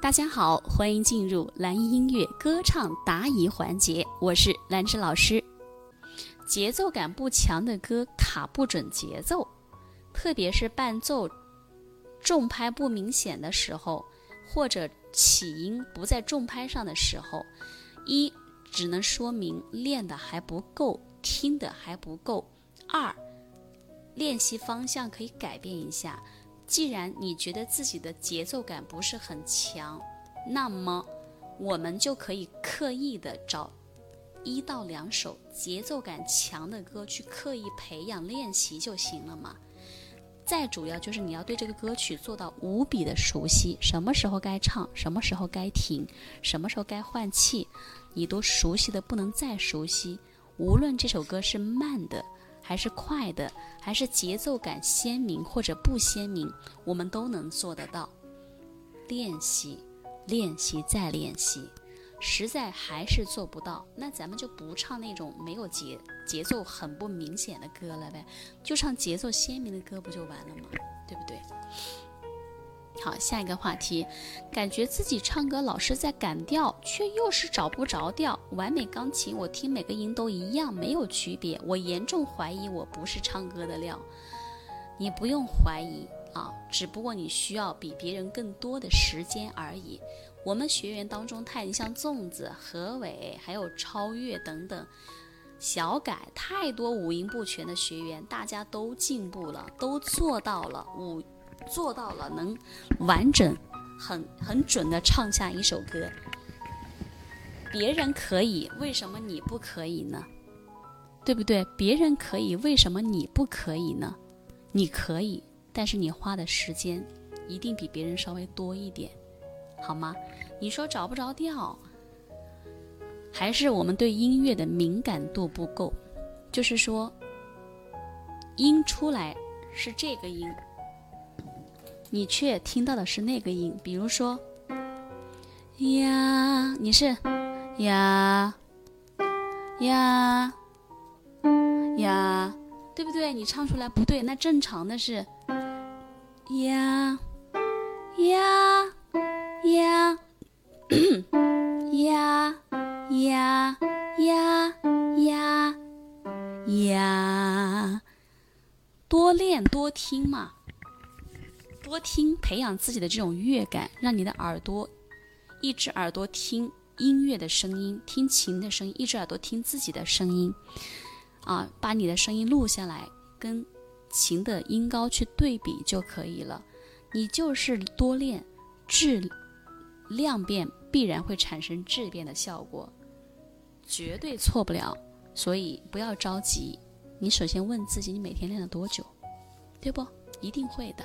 大家好，欢迎进入蓝音音乐歌唱答疑环节，我是兰芝老师。节奏感不强的歌卡不准节奏，特别是伴奏重拍不明显的时候，或者起音不在重拍上的时候，一只能说明练的还不够，听的还不够；二练习方向可以改变一下。既然你觉得自己的节奏感不是很强，那么我们就可以刻意的找。一到两首节奏感强的歌去刻意培养练习就行了嘛。再主要就是你要对这个歌曲做到无比的熟悉，什么时候该唱，什么时候该停，什么时候该换气，你都熟悉的不能再熟悉。无论这首歌是慢的，还是快的，还是节奏感鲜明或者不鲜明，我们都能做得到。练习，练习，再练习。实在还是做不到，那咱们就不唱那种没有节节奏很不明显的歌了呗，就唱节奏鲜明的歌不就完了吗？对不对？好，下一个话题，感觉自己唱歌老是在赶调，却又是找不着调。完美钢琴，我听每个音都一样，没有区别。我严重怀疑我不是唱歌的料。你不用怀疑啊，只不过你需要比别人更多的时间而已。我们学员当中，太像粽子、何伟，还有超越等等，小改太多五音不全的学员，大家都进步了，都做到了五，做到了能完整、很很准的唱下一首歌。别人可以，为什么你不可以呢？对不对？别人可以，为什么你不可以呢？你可以，但是你花的时间一定比别人稍微多一点。好吗？你说找不着调，还是我们对音乐的敏感度不够？就是说，音出来是这个音，你却听到的是那个音。比如说，呀，你是呀呀呀，对不对？你唱出来不对，那正常的是呀呀。呀，呀 呀呀呀呀！多练多听嘛，多听，培养自己的这种乐感，让你的耳朵，一只耳朵听音乐的声音，听琴的声音，一只耳朵听自己的声音，啊，把你的声音录下来，跟琴的音高去对比就可以了。你就是多练，质。量变必然会产生质变的效果，绝对错不了，所以不要着急。你首先问自己，你每天练了多久，对不？一定会的。